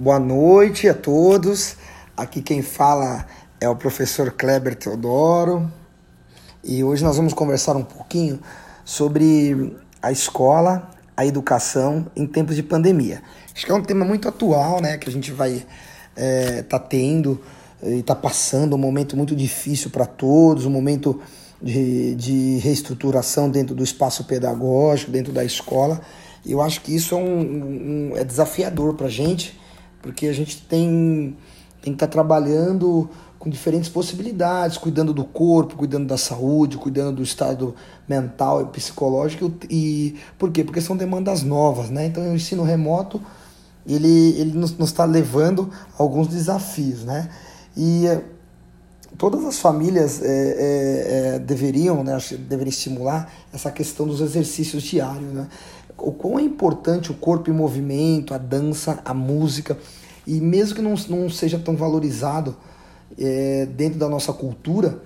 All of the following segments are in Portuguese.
Boa noite a todos. Aqui quem fala é o professor Kleber Teodoro e hoje nós vamos conversar um pouquinho sobre a escola, a educação em tempos de pandemia. Acho que é um tema muito atual, né, que a gente vai é, tá tendo e tá passando um momento muito difícil para todos, um momento de, de reestruturação dentro do espaço pedagógico, dentro da escola. E eu acho que isso é, um, um é desafiador para a gente, porque a gente tem, tem que estar tá trabalhando com diferentes possibilidades, cuidando do corpo, cuidando da saúde, cuidando do estado mental e psicológico. E por quê? Porque são demandas novas, né? Então o ensino remoto ele, ele nos está levando a alguns desafios, né? E todas as famílias é, é, é, deveriam, né, deveriam estimular essa questão dos exercícios diários, né? O quão é importante o corpo em movimento, a dança, a música, e mesmo que não, não seja tão valorizado é, dentro da nossa cultura,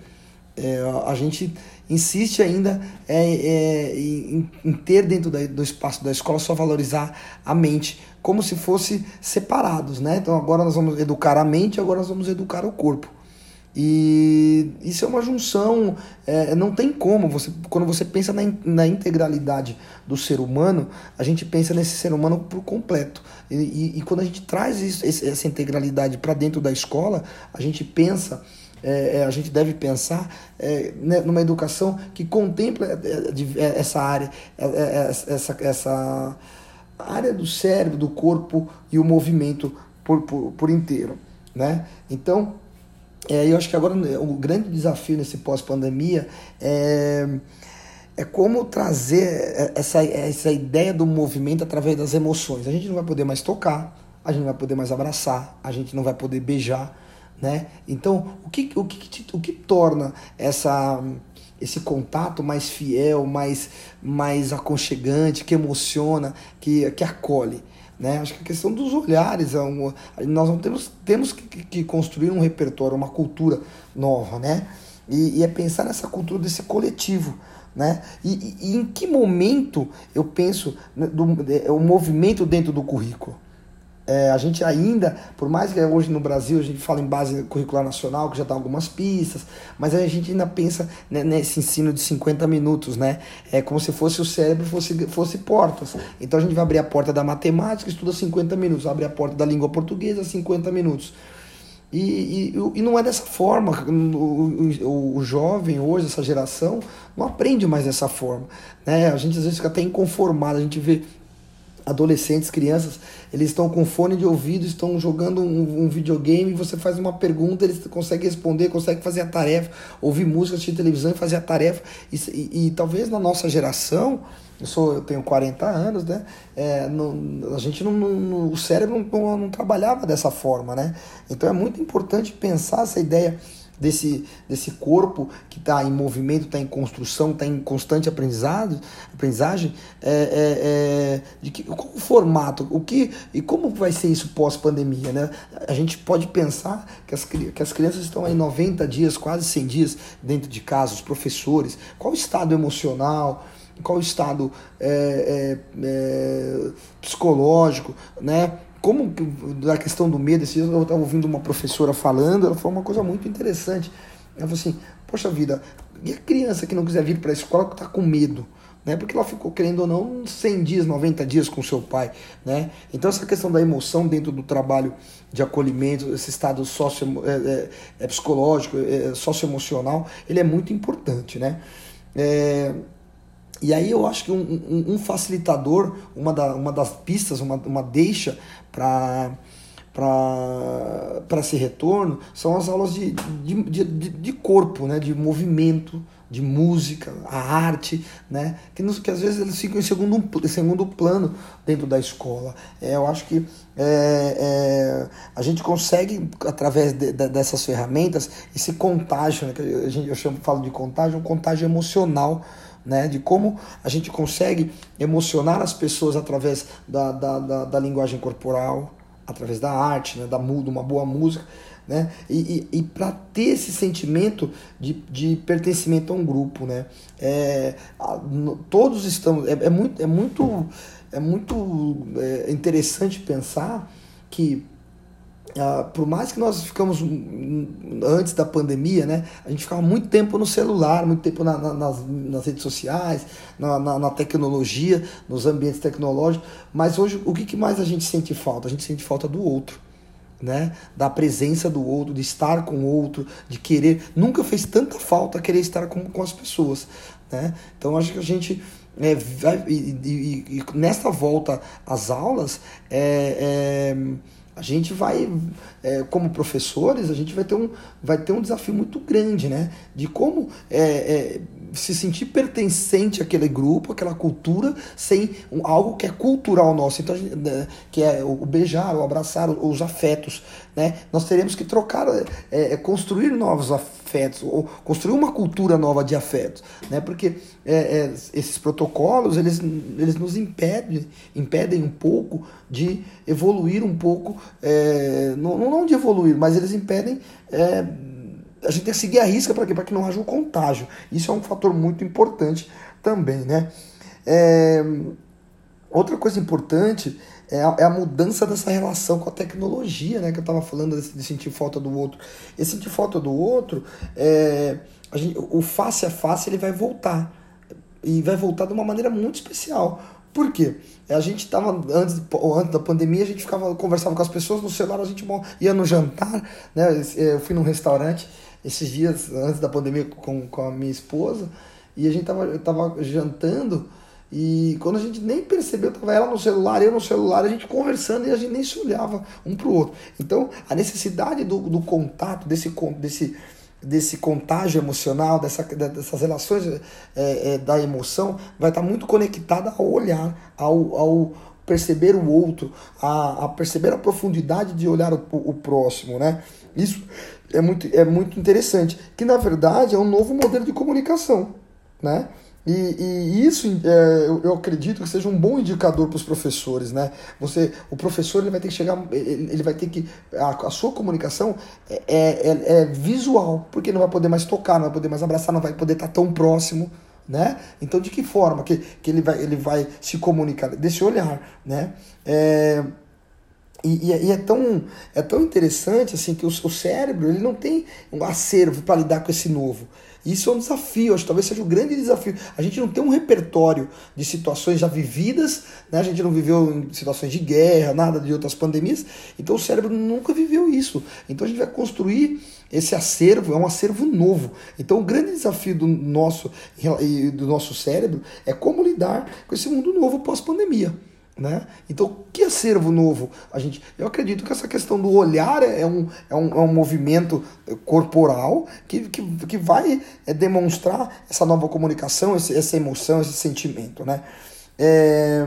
é, a gente insiste ainda é, é, em, em, ter dentro da, do espaço da escola só valorizar a mente, como se fosse separados, né? Então agora nós vamos educar a mente, agora nós vamos educar o corpo. E isso é uma junção, é, não tem como. Você, quando você pensa na, na integralidade do ser humano, a gente pensa nesse ser humano por completo. E, e, e quando a gente traz isso, essa integralidade para dentro da escola, a gente pensa. É, é, a gente deve pensar é, né, numa educação que contemple é, é, essa área, essa, essa área do cérebro, do corpo e o movimento por, por, por inteiro. Né? Então, é, eu acho que agora né, o grande desafio nesse pós-pandemia é, é como trazer essa, essa ideia do movimento através das emoções. A gente não vai poder mais tocar, a gente não vai poder mais abraçar, a gente não vai poder beijar, né? Então, o que, o que, o que torna essa, esse contato mais fiel, mais, mais aconchegante, que emociona, que, que acolhe? Né? Acho que a questão dos olhares, é um, nós não temos, temos que, que, construir um repertório, uma cultura nova, né? E, e é pensar nessa cultura desse coletivo, né? E, e, e em que momento eu penso né, do, o movimento dentro do currículo? É, a gente ainda, por mais que hoje no Brasil a gente fala em base curricular nacional, que já dá algumas pistas, mas a gente ainda pensa né, nesse ensino de 50 minutos, né? É como se fosse o cérebro fosse, fosse portas. Então a gente vai abrir a porta da matemática, estuda 50 minutos, abre a porta da língua portuguesa, 50 minutos. E, e, e não é dessa forma. O, o, o, jovem hoje, essa geração, não aprende mais dessa forma. Né? A gente às vezes fica até inconformado, a gente vê adolescentes, crianças, eles estão com fone de ouvido, estão jogando um, um videogame, você faz uma pergunta, eles conseguem responder, conseguem fazer a tarefa, ouvir música, assistir televisão e fazer a tarefa. E, e, e talvez na nossa geração, eu, sou, eu tenho 40 anos, né? É, a gente não, não, o cérebro não, não trabalhava dessa forma, né? Então é muito importante pensar essa ideia desse, desse corpo que está em movimento, está em construção, está em constante aprendizado, aprendizagem, é, é, é, de que, qual o formato, o que e como vai ser isso pós-pandemia, né? A gente pode pensar que as, que as crianças estão aí 90 dias, quase 100 dias dentro de casa, os professores, qual o estado emocional, qual o estado é, é, é, psicológico, né? Como da questão do medo, esse eu estava ouvindo uma professora falando, ela falou uma coisa muito interessante. Ela falou assim: Poxa vida, e a criança que não quiser vir para a escola que está com medo? Né? Porque ela ficou, querendo ou não, 100 dias, 90 dias com seu pai. Né? Então, essa questão da emoção dentro do trabalho de acolhimento, esse estado socio, é, é, é psicológico, é, socioemocional, ele é muito importante. Né? É, e aí eu acho que um, um, um facilitador, uma, da, uma das pistas, uma, uma deixa para para esse retorno são as aulas de, de, de, de, corpo, né? de movimento, de música, a arte, né? que, nos, que às vezes eles ficam em segundo, segundo plano dentro da escola. É, eu acho que é, é, a gente consegue, através de, de, dessas ferramentas, esse contágio, né? que a gente, eu chamo, falo de contágio, um contágio emocional né? De como a gente consegue emocionar as pessoas através da, da, da, da linguagem corporal, através da arte, né? da de uma boa música, né? E, e, e para ter esse sentimento de, de pertencimento a um grupo, né? É, todos estamos é, é muito é muito é muito é interessante pensar que ah, por mais que nós ficamos antes da pandemia, né, a gente ficava muito tempo no celular, muito tempo na, na, nas, nas, redes sociais, na, na, tecnologia, nos ambientes tecnológicos, mas hoje o que, que mais a gente sente falta? A gente sente falta do outro. Né? Da presença do outro, de estar com o outro, de querer. Nunca fez tanta falta querer estar com, com as pessoas. Né? Então acho que a gente é, e, e, e, nesta volta às aulas é, é a gente vai, é, como professores, a gente vai ter, um, vai ter um desafio muito grande, né? De como é, é, se sentir pertencente àquele grupo, àquela cultura, sem um, algo que é cultural nosso, então, né, que é o beijar, o abraçar, os afetos, né? Nós teremos que trocar, é, é, construir novos afetos, ou construir uma cultura nova de afetos, né? Porque é, esses protocolos, eles, eles nos impedem, impedem um pouco de evoluir um pouco, é, não, não de evoluir, mas eles impedem é, a gente tem que seguir a risca para que não haja um contágio. Isso é um fator muito importante também, né? É, outra coisa importante é a, é a, mudança dessa relação com a tecnologia, né? Que eu estava falando de, sentir falta do outro. Esse sentir falta do outro, é, gente, o face a face ele vai voltar. E vai voltar de uma maneira muito especial. Por quê? A gente estava, antes, antes da pandemia, a gente ficava, conversava com as pessoas no celular, a gente ia no jantar, né? Eu fui num restaurante esses dias, antes da pandemia, com, com a minha esposa, e a gente tava, tava jantando, e quando a gente nem percebeu, tava ela no celular, eu no celular, a gente conversando e a gente nem se olhava um pro outro. Então, a necessidade do, do contato, desse, desse, desse contágio emocional, dessa, dessas relações é, é, da emoção, vai estar muito conectada ao olhar, ao, ao perceber o outro, a, a perceber a profundidade de olhar o, o próximo, né? Isso é muito, é muito interessante, que na verdade é um novo modelo de comunicação, né? E, e isso é, eu, eu, acredito que seja um bom indicador para os professores, né? Você, o professor ele vai ter que chegar, ele, ele vai ter que a, a sua comunicação é, é, é, é, visual, porque não vai poder mais tocar, não vai poder mais abraçar, não vai poder estar tão próximo, né? Então de que forma que, que ele vai ele vai se comunicar desse olhar, né? É, e, e, é tão, é tão interessante assim que o, o cérebro ele não tem um acervo para lidar com esse novo. Isso é um desafio, acho que talvez seja um grande desafio. A gente não tem um repertório de situações já vividas, né? a gente não viveu em situações de guerra, nada de outras pandemias, então o cérebro nunca viveu isso. Então a gente vai construir esse acervo, é um acervo novo. Então o grande desafio do nosso, do nosso cérebro é como lidar com esse mundo novo pós-pandemia. Né? Então, que acervo novo? A gente, eu acredito que essa questão do olhar é um, é um, é um movimento corporal que, que, que vai é, demonstrar essa nova comunicação, esse, essa emoção, esse sentimento. Né? É,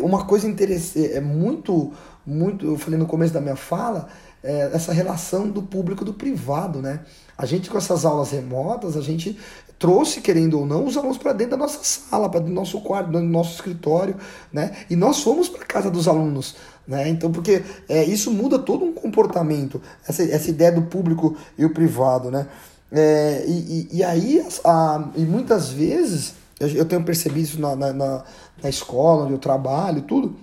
uma coisa interessante, é muito, muito, eu falei no começo da minha fala, é, essa relação do público do privado. Né? A gente, com essas aulas remotas, a gente trouxe, querendo ou não, os alunos para dentro da nossa sala, para dentro do nosso quarto, do nosso escritório, né? E nós fomos para casa dos alunos, né? Então, porque é, isso muda todo um comportamento, essa, essa ideia do público e o privado, né? É, e, e, e, aí, a, e muitas vezes, eu, eu tenho percebido isso na, na, na escola onde eu trabalho, tudo,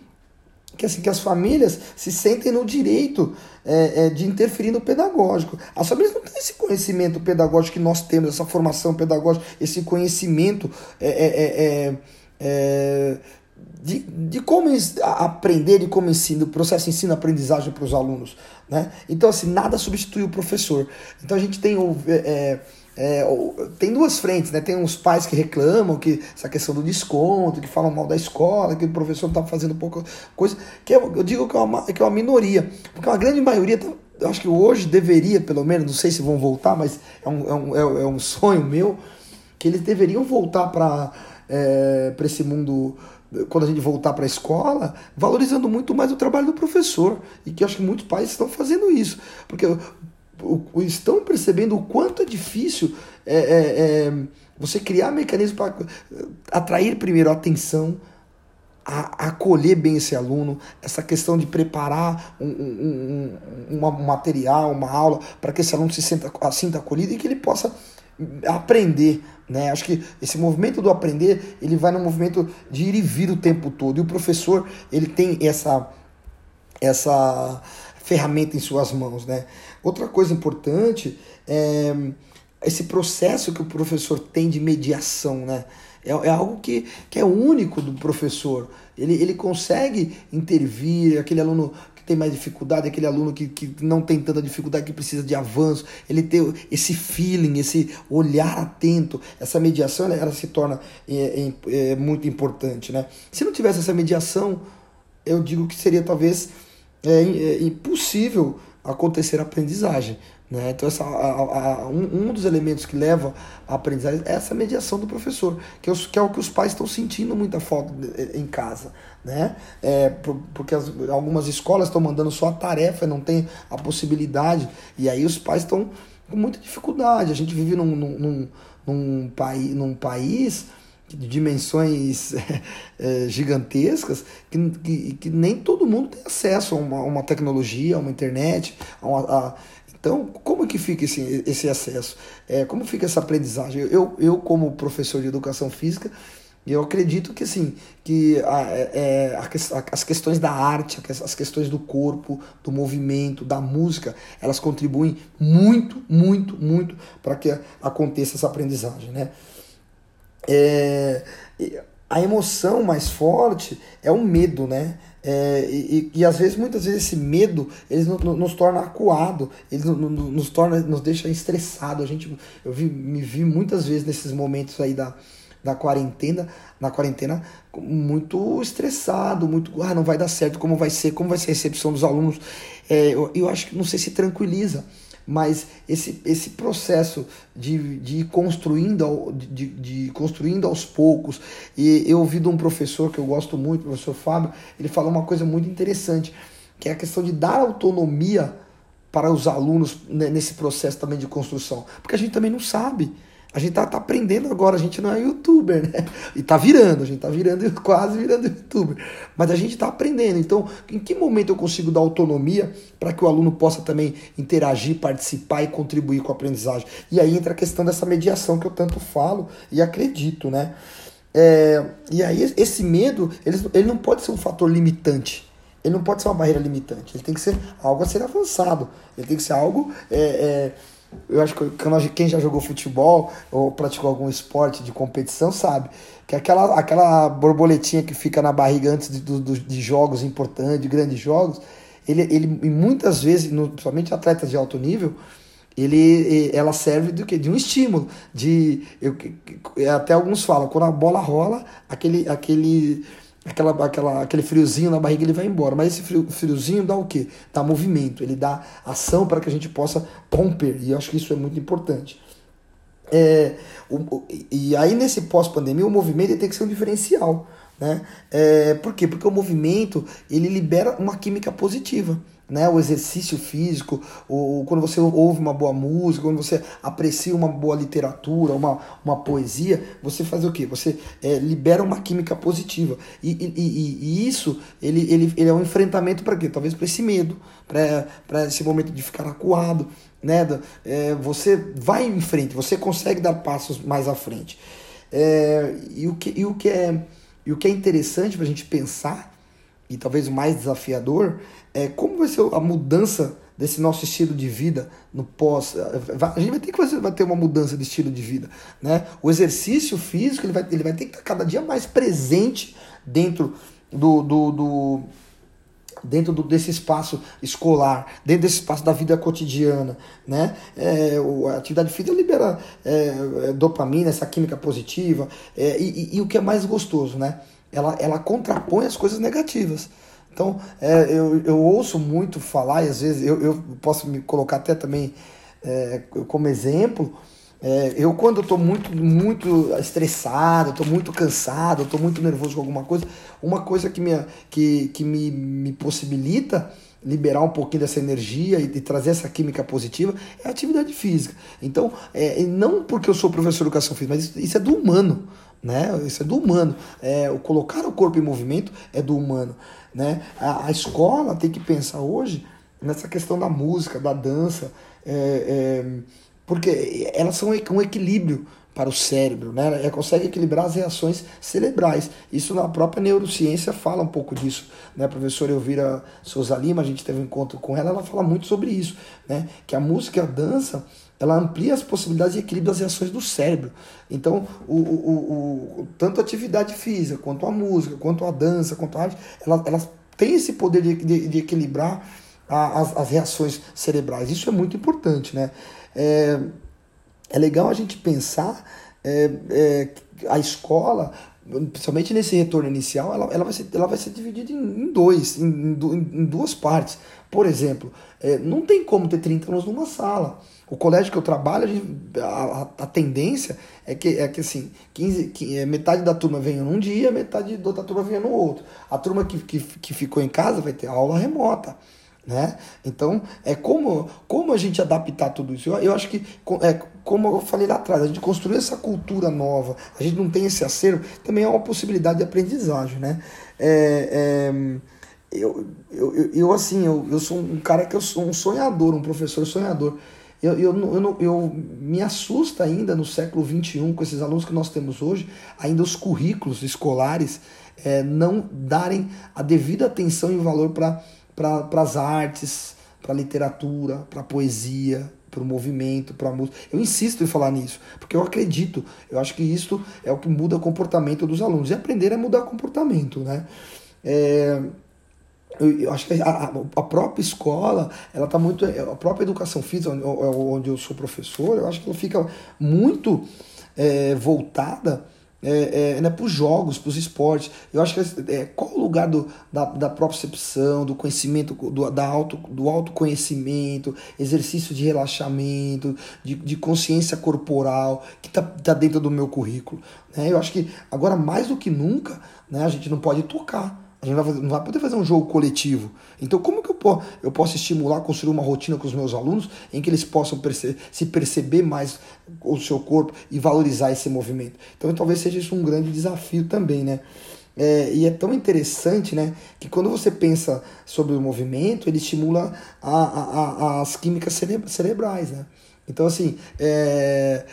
que assim que as famílias se sentem no direito é, é, de interferir no pedagógico. As famílias não têm esse conhecimento pedagógico que nós temos, essa formação pedagógica, esse conhecimento é, é, é, é de, de como aprender, de como ensina, o processo ensino-aprendizagem para os alunos. Né? Então, assim, nada substitui o professor. Então, a gente tem o. É, tem duas frentes, né? Tem uns pais que reclamam que essa questão do desconto, que falam mal da escola, que o professor está fazendo pouca coisa, que eu, eu digo que é, uma, que é uma minoria, porque uma grande maioria, tá, eu acho que hoje deveria, pelo menos, não sei se vão voltar, mas é um, é um, é, é um sonho meu, que eles deveriam voltar para é, esse mundo quando a gente voltar para a escola, valorizando muito mais o trabalho do professor. E que eu acho que muitos pais estão fazendo isso. Porque estão percebendo o quanto é difícil é, é, é, você criar mecanismos para atrair primeiro a atenção, a, acolher bem esse aluno, essa questão de preparar um, um, um, um material, uma aula, para que esse aluno se sinta, sinta acolhido e que ele possa aprender. Né? Acho que esse movimento do aprender ele vai no movimento de ir e vir o tempo todo. E o professor ele tem essa, essa ferramenta em suas mãos, né? Outra coisa importante é esse processo que o professor tem de mediação, né? É, é algo que, que é único do professor. Ele, ele consegue intervir, aquele aluno que tem mais dificuldade, aquele aluno que, que não tem tanta dificuldade, que precisa de avanço, ele tem esse feeling, esse olhar atento, essa mediação, ela, ela se torna é, é, é, muito importante, né? Se não tivesse essa mediação, eu digo que seria talvez é, é impossível acontecer a aprendizagem. Né? Então, essa, a, a, um, um, dos elementos que leva à aprendizagem é essa mediação do professor, que, é, que é o que os pais estão sentindo muita falta em casa. Né? É, porque as, algumas escolas estão mandando só a tarefa, não tem a possibilidade, e aí os pais estão com muita dificuldade. A gente vive num, num, num, num, país, num país dimensões é, gigantescas que, que, que, nem todo mundo tem acesso a uma, uma tecnologia, a uma internet, a, uma, a então, como que fica esse, esse acesso? É, como fica essa aprendizagem? Eu, eu, como professor de educação física, eu acredito que assim, que a, é, a, as questões da arte, as questões do corpo, do movimento, da música, elas contribuem muito, muito, muito para que aconteça essa aprendizagem, né? É, a emoção mais forte é o medo, né? É, e, e, às vezes, muitas vezes, esse medo eles nos, nos torna acuado, ele nos, nos torna, nos deixa estressado. A gente, eu vi, me vi muitas vezes nesses momentos aí da, da quarentena, na quarentena, muito estressado, muito, ah, não vai dar certo, como vai ser, como vai ser a recepção dos alunos. É, eu, eu acho que não sei se tranquiliza mas esse, esse processo de, de ir construindo, de, de construindo aos poucos, e eu ouvi de um professor que eu gosto muito, o professor Fábio, ele falou uma coisa muito interessante, que é a questão de dar autonomia para os alunos nesse processo também de construção, porque a gente também não sabe. A gente tá, tá, aprendendo agora, a gente não é youtuber, né? E tá virando, a gente tá virando, quase virando youtuber. Mas a gente tá aprendendo. Então, em que momento eu consigo dar autonomia para que o aluno possa também interagir, participar e contribuir com a aprendizagem? E aí entra a questão dessa mediação que eu tanto falo e acredito, né? É, e aí esse medo, ele, ele não pode ser um fator limitante. Ele não pode ser uma barreira limitante. Ele tem que ser algo a ser avançado. Ele tem que ser algo... É, é, eu acho que quem já jogou futebol ou praticou algum esporte de competição sabe que aquela, aquela borboletinha que fica na barriga antes de, de, de jogos importantes, de grandes jogos, ele, ele muitas vezes, principalmente atletas de alto nível, ele, ela serve do que de um estímulo de eu, até alguns falam quando a bola rola aquele aquele aquela, aquela, aquele friozinho na barriga ele vai embora. Mas esse frio, friozinho dá o quê? Dá movimento, ele dá ação para que a gente possa romper. E eu acho que isso é muito importante. É, o, e aí nesse pós-pandemia o movimento tem que ser um diferencial. Né? É, por quê? Porque o movimento ele libera uma química positiva né? O exercício físico, ou quando você ouve uma boa música, quando você aprecia uma boa literatura, uma, uma poesia, você faz o quê? Você é, libera uma química positiva. E, e, e, e, isso ele, ele, ele é um enfrentamento para quê? Talvez para esse medo, para esse momento de ficar acuado. Né? É, você vai em frente, você consegue dar passos mais à frente. É, e, o que, e, o que é, e o que é interessante para a gente pensar, e talvez o mais desafiador, é, como vai ser a mudança desse nosso estilo de vida no pós. A gente vai ter que vai ter uma mudança de estilo de vida. Né? O exercício físico ele vai, ele vai ter que estar cada dia mais presente dentro do, do, do dentro do, desse espaço escolar, dentro desse espaço da vida cotidiana, né? É, a atividade física libera é, é, dopamina, essa química positiva, é, e, e, e, o que é mais gostoso, né? Ela, ela contrapõe as coisas negativas. Então, é, eu, eu ouço muito falar, e às vezes eu, eu posso me colocar até também é, como exemplo. É, eu, quando estou muito, muito estressado, estou muito cansado, estou muito nervoso com alguma coisa, uma coisa que me, que, que me, me possibilita liberar um pouquinho dessa energia e, trazer essa química positiva é a atividade física. Então, é, não porque eu sou professor de educação física, mas isso, isso é do humano. Né? Isso é do humano. É, o colocar o corpo em movimento é do humano. Né? A, a escola tem que pensar hoje nessa questão da música, da dança, é, é, porque elas são um equilíbrio para o cérebro, né? Ela consegue equilibrar as reações cerebrais. Isso na própria neurociência fala um pouco disso, né? A professora Elvira Souza Lima, a gente teve um encontro com ela, ela fala muito sobre isso, né? Que a música e a dança ela amplia as possibilidades de equilíbrio das reações do cérebro. Então, o, o, o, tanto a atividade física, quanto a música, quanto a dança, quanto a arte, ela, elas têm esse poder de, de, de equilibrar a, as, as reações cerebrais. Isso é muito importante, né? É, é legal a gente pensar é, é, a escola, principalmente nesse retorno inicial, ela, ela, vai, ser, ela vai ser dividida em, em dois, em, em, em, duas partes. Por exemplo, é, não tem como ter 30 alunos numa sala. O colégio que eu trabalho, a, a, a, tendência é que, é que assim, 15, que, é, metade da turma venha num dia, metade da outra turma venha no outro. A turma que, que, que ficou em casa vai ter aula remota. Né? Então, é como, como a gente adaptar tudo isso? Eu, eu acho que, é, como eu falei lá atrás, a gente construir essa cultura nova, a gente não tem esse acervo, também é uma possibilidade de aprendizagem. Né? É, é, eu, eu, eu, assim, eu, eu sou um cara que eu sou um sonhador, um professor sonhador. Eu, eu, eu, eu, me assusta ainda no século XXI, com esses alunos que nós temos hoje, ainda os currículos escolares é, não darem a devida atenção e valor para para as artes, para a literatura, para a poesia, para o movimento, para a música. Eu insisto em falar nisso, porque eu acredito, eu acho que isso é o que muda o comportamento dos alunos. E aprender é mudar comportamento, né? É, eu, acho que a, a, própria escola, ela tá muito. A própria educação física, onde eu sou professor, eu acho que ela fica muito é, voltada é, é, né, para os jogos, para os esportes. Eu acho que é, qual o lugar do, da, da percepção, do conhecimento, do, da auto, do autoconhecimento, exercício de relaxamento, de, de consciência corporal, que está tá dentro do meu currículo. Né? Eu acho que agora, mais do que nunca, né, a gente não pode tocar. A gente não vai poder fazer um jogo coletivo. Então, como que eu, posso, eu posso estimular, construir uma rotina com os meus alunos em que eles possam perce se perceber mais o seu corpo e valorizar esse movimento? Então, talvez seja isso um grande desafio também, né? É, e é tão interessante, né, que quando você pensa sobre o movimento, ele estimula a, a, a, as químicas cerebrais, né? Então, assim, é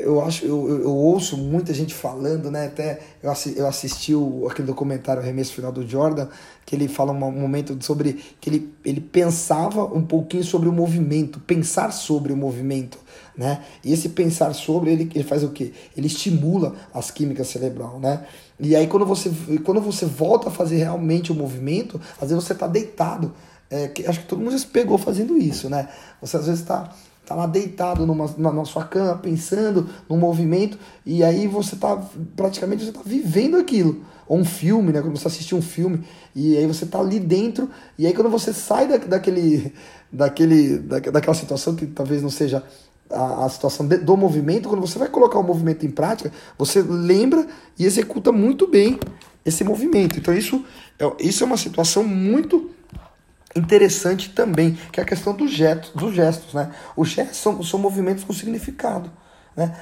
eu acho, eu, eu, eu, ouço muita gente falando, né? Até eu, assi, eu assisti o, aquele documentário Remesso Final do Jordan, que ele fala um momento sobre que ele, ele pensava um pouquinho sobre o movimento, pensar sobre o movimento, né? E esse pensar sobre, ele, ele faz o quê? Ele estimula as químicas cerebral, né? E aí quando você, quando você volta a fazer realmente o movimento, às vezes você está deitado. É, que, acho que todo mundo já se pegou fazendo isso, né? Você às vezes está tá lá deitado numa, na, na, sua cama, pensando no movimento, e aí você tá praticamente você tá vivendo aquilo. Ou um filme, né? Quando você assiste um filme, e aí você tá ali dentro, e aí quando você sai da, daquele, daquele, da, daquela situação que talvez não seja a, a situação de, do movimento, quando você vai colocar o movimento em prática, você lembra e executa muito bem esse movimento. Então isso, é, isso é uma situação muito interessante também, que é a questão dos gestos, dos gestos né? Os gestos são, são movimentos com significado, né?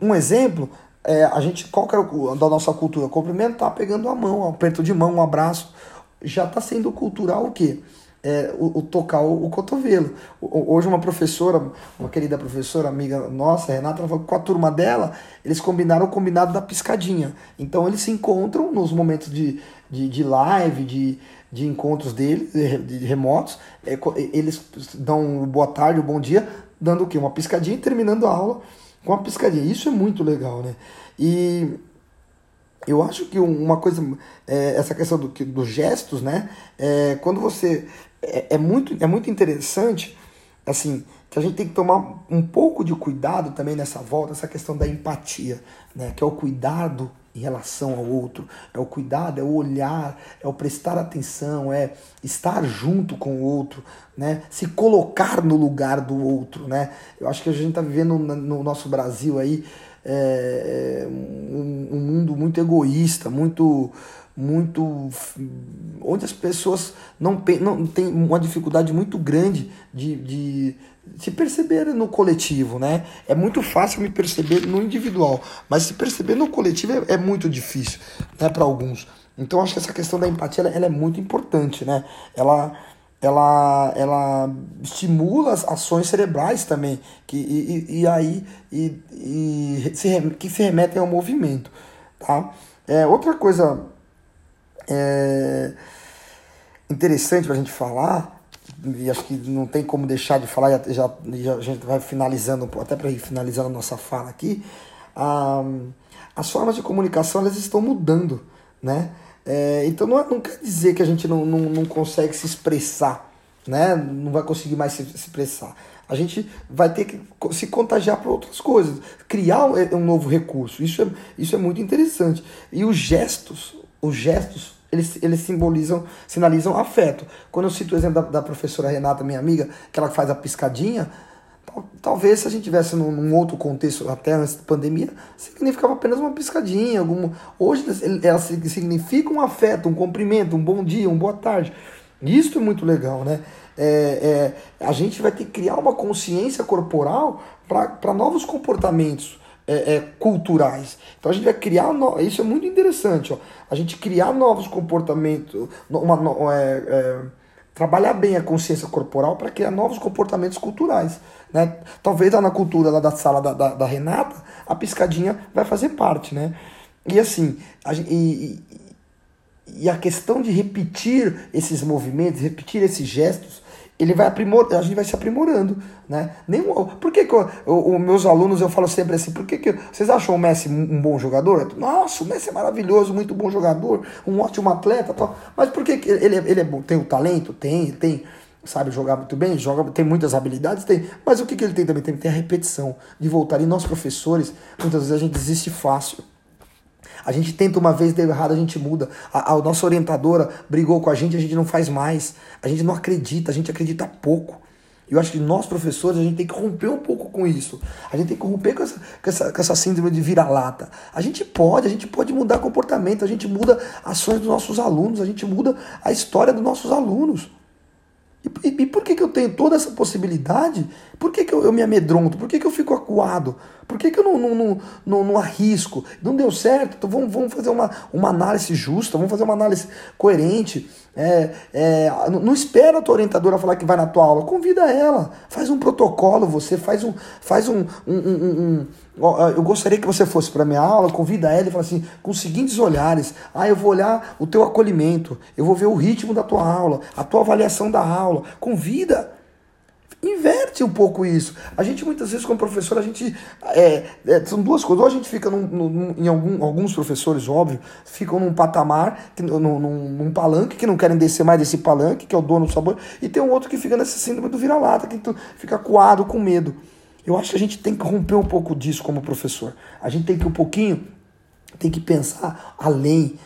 Um exemplo, é, a gente, qual que é o, da nossa cultura? Cumprimentar pegando a mão, um aperto de mão, um abraço. Já está sendo cultural o quê? É, o, o, tocar o, o cotovelo. O, hoje uma professora, uma querida professora, amiga nossa, Renata, ela falou que com a turma dela, eles combinaram o combinado da piscadinha. Então eles se encontram nos momentos de, de, de live, de, de encontros deles, de remotos, é, eles dão boa tarde, bom dia, dando o quê? Uma piscadinha e terminando a aula com uma piscadinha. Isso é muito legal, né? E eu acho que uma coisa, é, essa questão do, dos gestos, né? É, quando você. É, é, muito, é muito interessante, assim, que a gente tem que tomar um pouco de cuidado também nessa volta, essa questão da empatia, né? Que é o cuidado em relação ao outro, é o cuidado, é o olhar, é o prestar atenção, é estar junto com o outro, né? Se colocar no lugar do outro, né? Eu acho que a gente está vivendo no nosso Brasil aí é, um, um mundo muito egoísta, muito muito onde as pessoas não, não têm uma dificuldade muito grande de, de se perceber no coletivo, né? É muito fácil me perceber no individual, mas se perceber no coletivo é, é muito difícil, né, para alguns. Então acho que essa questão da empatia ela, ela, é muito importante, né? Ela ela, ela estimula as ações cerebrais também, que, e, e aí e, e se, que se remetem ao movimento. Tá? É, outra coisa é, interessante para a gente falar, e acho que não tem como deixar de falar, já, já, a gente vai finalizando, até para ir finalizando a nossa fala aqui, a, as formas de comunicação elas estão mudando, né? É, então não, é, não quer dizer que a gente não, não, não consegue se expressar, né? não vai conseguir mais se, se expressar. A gente vai ter que se contagiar para outras coisas, criar um, um, novo recurso. Isso é, isso é muito interessante. E os gestos, os gestos, eles, eles simbolizam, sinalizam afeto. Quando eu cito o exemplo da, da professora Renata, minha amiga, que ela faz a piscadinha, Talvez se a gente tivesse num, num, outro contexto, até antes da pandemia, significava apenas uma piscadinha. Alguma... Hoje ela significa um afeto, um cumprimento, um bom dia, uma boa tarde. Isso é muito legal, né? É, é, a gente vai ter que criar uma consciência corporal para novos comportamentos é, é, culturais. Então a gente vai criar, no... isso é muito interessante, ó. a gente criar novos comportamentos, uma, é, é, trabalhar bem a consciência corporal para criar novos comportamentos culturais. Né? Talvez lá na cultura lá da sala da, da, da Renata, a piscadinha vai fazer parte. Né? E assim, a, e, e a questão de repetir esses movimentos, repetir esses gestos, ele vai aprimor, a gente vai se aprimorando, né? Nenhum, por que, que os meus alunos eu falo sempre assim, por que, que vocês acham o Messi um bom jogador? Nossa, o Messi é maravilhoso, muito bom jogador, um ótimo atleta, tal. Mas por que, que ele, ele é bom? Tem o talento, tem, tem, sabe jogar muito bem, joga, tem muitas habilidades, tem. Mas o que, que ele tem também? Tem, tem a repetição de voltar. E nós professores, muitas vezes a gente desiste fácil. A gente tenta uma vez, deu errado, a gente muda. A, a nossa orientadora brigou com a gente, a gente não faz mais. A gente não acredita, a gente acredita pouco. Eu acho que nós, professores, a gente tem que romper um pouco com isso. A gente tem que romper com essa, com essa, com essa síndrome de vira-lata. A gente pode, a gente pode mudar comportamento, a gente muda ações dos nossos alunos, a gente muda a história dos nossos alunos. E, e, e, por que, que eu tenho toda essa possibilidade? Por que, que eu, eu me amedronto? Por que, que eu fico acuado? Por que, que eu não, não, não, não, arrisco? Não deu certo? Então vamos, vamos fazer uma, uma análise justa, vamos fazer uma análise coerente. É, é, não, não espera a tua orientadora falar que vai na tua aula, convida ela, faz um protocolo, você faz um. Faz um, um, um, um eu gostaria que você fosse para minha aula, convida ela e fala assim, com os seguintes olhares. Ah, eu vou olhar o teu acolhimento, eu vou ver o ritmo da tua aula, a tua avaliação da aula. Convida. Inverte um pouco isso. A gente, muitas vezes, como professor, a gente. É, é, são duas coisas. Ou a gente fica num, num, em algum, alguns professores, óbvio, ficam num patamar, que, num, num, palanque, que não querem descer mais desse palanque, que é o dono do sabor, e tem um outro que fica nessa síndrome do vira-lata, que fica coado com medo. Eu acho que a gente tem que romper um pouco disso como professor. A gente tem que um pouquinho, tem que pensar além,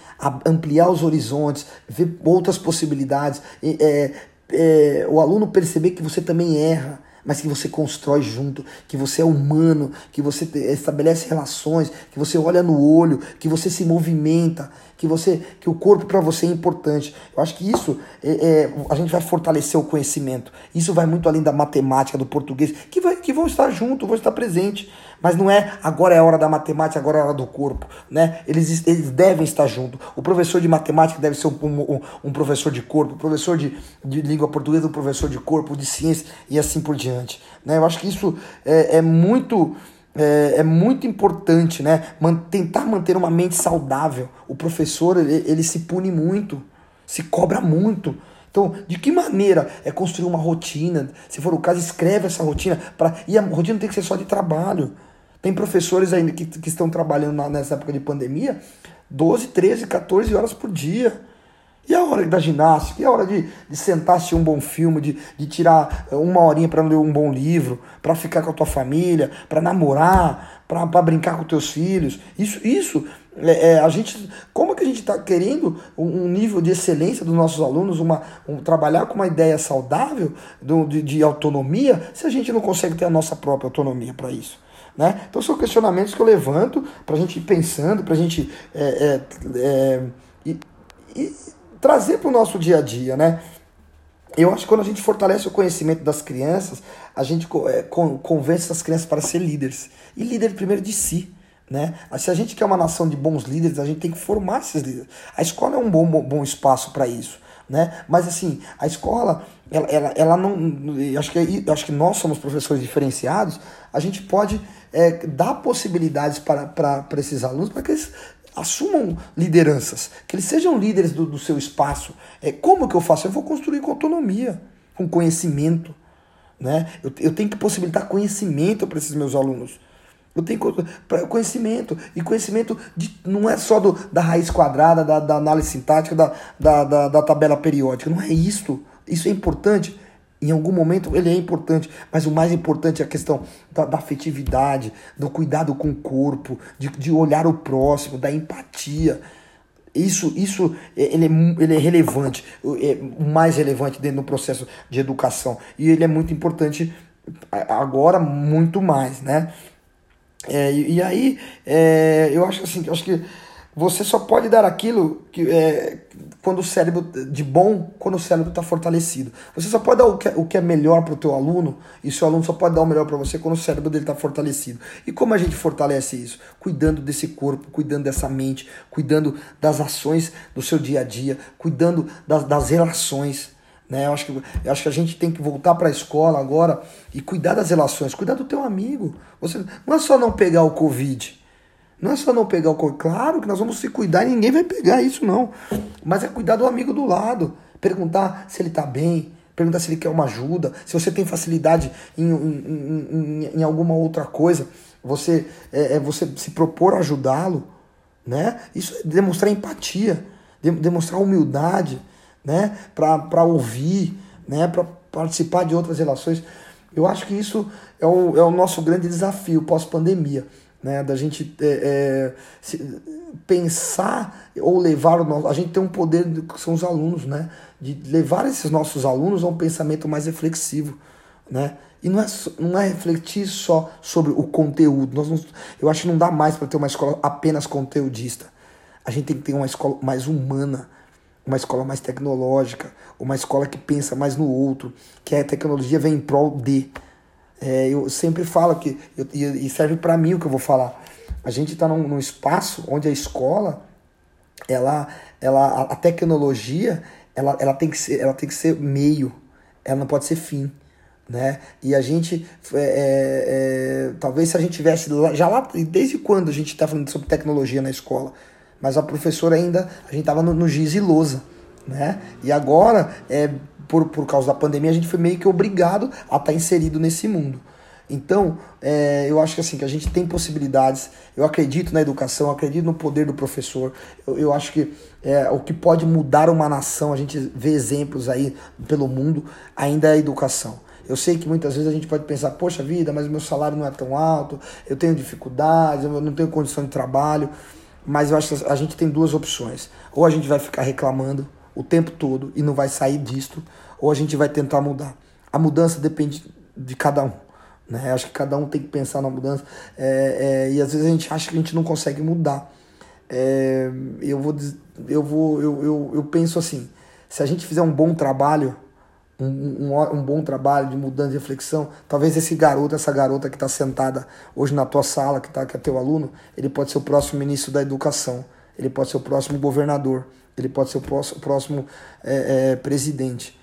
ampliar os horizontes, ver outras possibilidades, é, é, o aluno perceber que você também erra, mas que você constrói junto, que você é humano, que você estabelece relações, que você olha no olho, que você se movimenta, que você que o corpo para você é importante. Eu acho que isso é, é, a gente vai fortalecer o conhecimento. Isso vai muito além da matemática, do português, que, vai, que vão estar junto, vão estar presente. Mas não é agora é a hora da matemática, agora é a hora do corpo. Né? Eles, eles devem estar junto. O professor de matemática deve ser um, um, um professor de corpo, o professor de, de língua portuguesa, um professor de corpo, de ciência e assim por diante. Né? Eu acho que isso é, é muito é, é, muito importante, né? Man, tentar manter uma mente saudável. O professor, ele, ele se pune muito, se cobra muito. Então, de que maneira é construir uma rotina? Se for o caso, escreve essa rotina. Pra, e a rotina tem que ser só de trabalho. Tem professores ainda que, que estão trabalhando na, nessa época de pandemia 12, 13, 14 horas por dia. E a hora da ginástica? E a hora de, de sentar assistir um bom filme, de, de tirar eh, uma horinha para ler um bom livro, para ficar com a tua família, para namorar, para brincar com teus filhos? Isso, isso é, é, a gente, como que a gente está querendo um, nível de excelência dos nossos alunos, uma, um, trabalhar com uma ideia saudável do, de, de autonomia, se a gente não consegue ter a nossa própria autonomia para isso? Né? Então são questionamentos que eu levanto para a gente ir pensando, para a gente é, é, é, e, e trazer para o nosso dia a dia, né? Eu acho que quando a gente fortalece o conhecimento das crianças, a gente é, convence as crianças para ser líderes. E líder primeiro de si. Né? Se a gente quer uma nação de bons líderes, a gente tem que formar esses líderes. A escola é um bom, bom espaço para isso. Né? Mas assim, a escola, ela, ela, ela não. Acho que, acho que nós somos professores diferenciados, a gente pode é, dar possibilidades para, para, para esses alunos para que eles assumam lideranças, que eles sejam líderes do, do seu espaço. É, como que eu faço? Eu vou construir com autonomia, com conhecimento. Né? Eu, eu tenho que possibilitar conhecimento para esses meus alunos. Eu tenho conhecimento. E conhecimento de, não é só do, da raiz quadrada, da, da análise sintática, da, da, da, da tabela periódica. Não é isso. Isso é importante. Em algum momento ele é importante, mas o mais importante é a questão da, da afetividade, do cuidado com o corpo, de, de olhar o próximo, da empatia. Isso, isso ele é, ele é relevante, é o mais relevante dentro do processo de educação. E ele é muito importante agora, muito mais, né? É, e, e, aí, é, eu acho assim, eu acho que você só pode dar aquilo que é, quando o cérebro de bom, quando o cérebro está fortalecido. Você só pode dar o que, é, o que é melhor para o teu aluno e seu aluno só pode dar o melhor para você quando o cérebro dele está fortalecido. E como a gente fortalece isso? Cuidando desse corpo, cuidando dessa mente, cuidando das ações do seu dia a dia, cuidando das, das relações. Né? Eu, acho que, eu acho que a gente tem que voltar para a escola agora e cuidar das relações, cuidar do teu amigo. Você, não é só não pegar o Covid. Não é só não pegar o Covid. Claro que nós vamos se cuidar e ninguém vai pegar isso, não. Mas é cuidar do amigo do lado. Perguntar se ele está bem, perguntar se ele quer uma ajuda, se você tem facilidade em, em, em, em alguma outra coisa, você, é, é você se propor a ajudá-lo. Né? Isso é demonstrar empatia, de, demonstrar humildade, né? para ouvir, né? para participar de outras relações. Eu acho que isso é o, é o nosso grande desafio pós-pandemia né? Da gente é, é, pensar ou levar o nosso. A gente tem um poder que são os alunos, né? De levar esses nossos alunos a um pensamento mais reflexivo, né? E não é, não é refletir só sobre o conteúdo. Nós não, eu acho que não dá mais para ter uma escola apenas conteudista. A gente tem que ter uma escola mais humana, uma escola mais tecnológica, uma escola que pensa mais no outro, que a tecnologia vem em prol de. É, eu sempre falo que, eu, e serve para mim o que eu vou falar. A gente está num, num, espaço onde a escola, ela, ela, a tecnologia, ela, ela, tem que ser, ela tem que ser meio, ela não pode ser fim. Né? E a gente, é, é, é talvez se a gente tivesse, já lá, desde quando a gente está falando sobre tecnologia na escola, mas a professora ainda, a gente estava no, no giz e lousa, né? E agora, é, por, por causa da pandemia, a gente foi meio que obrigado a estar tá inserido nesse mundo. Então, é, eu acho que assim, que a gente tem possibilidades. Eu acredito na educação, acredito no poder do professor. Eu, eu acho que é, o que pode mudar uma nação, a gente vê exemplos aí pelo mundo, ainda é a educação. Eu sei que muitas vezes a gente pode pensar, poxa vida, mas o meu salário não é tão alto, eu tenho dificuldades, eu não tenho condição de trabalho. Mas eu acho que a gente tem duas opções. Ou a gente vai ficar reclamando, o tempo todo e não vai sair disto, ou a gente vai tentar mudar. A mudança depende de cada um. Né? Acho que cada um tem que pensar na mudança. É, é, e às vezes a gente acha que a gente não consegue mudar. É, eu vou, eu, vou eu, eu, eu penso assim: se a gente fizer um bom trabalho, um, um, um, bom trabalho de mudança de reflexão, talvez esse garoto, essa garota que está sentada hoje na tua sala, que, tá, que é teu aluno, ele pode ser o próximo ministro da educação, ele pode ser o próximo governador, ele pode ser o próximo, próximo é, é, presidente.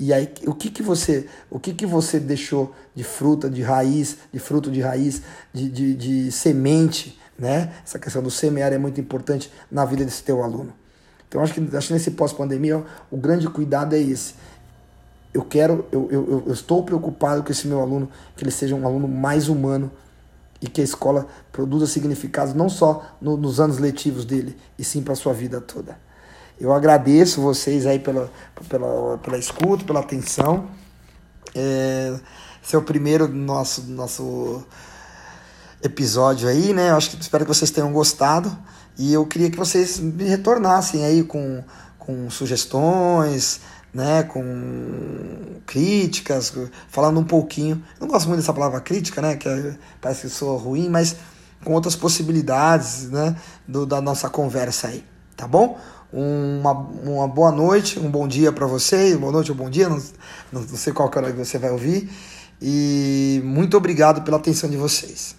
E aí, o que, que você o que, que você deixou de fruta, de raiz, de fruto de raiz, de, de, de semente, né? Essa questão do semear é muito importante na vida desse teu aluno. Então, acho que, acho que nesse pós-pandemia, o grande cuidado é esse. Eu quero, eu, eu, eu estou preocupado com esse meu aluno, que ele seja um aluno mais humano, e que a escola produza significados não só no, nos anos letivos dele, e sim para a sua vida toda. Eu agradeço vocês aí pela, pela, pela escuta, pela atenção. É, esse é o primeiro nosso, nosso episódio aí, né? Eu acho que espero que vocês tenham gostado. E eu queria que vocês me retornassem aí com, com sugestões, né, com críticas, falando um pouquinho. Não gosto muito dessa palavra crítica, né, que é, parece que sou ruim, mas com outras possibilidades, né, do, da nossa conversa aí, tá bom? Uma, uma boa noite, um bom dia para vocês, boa noite ou bom dia, não, não sei qual hora você vai ouvir. E muito obrigado pela atenção de vocês.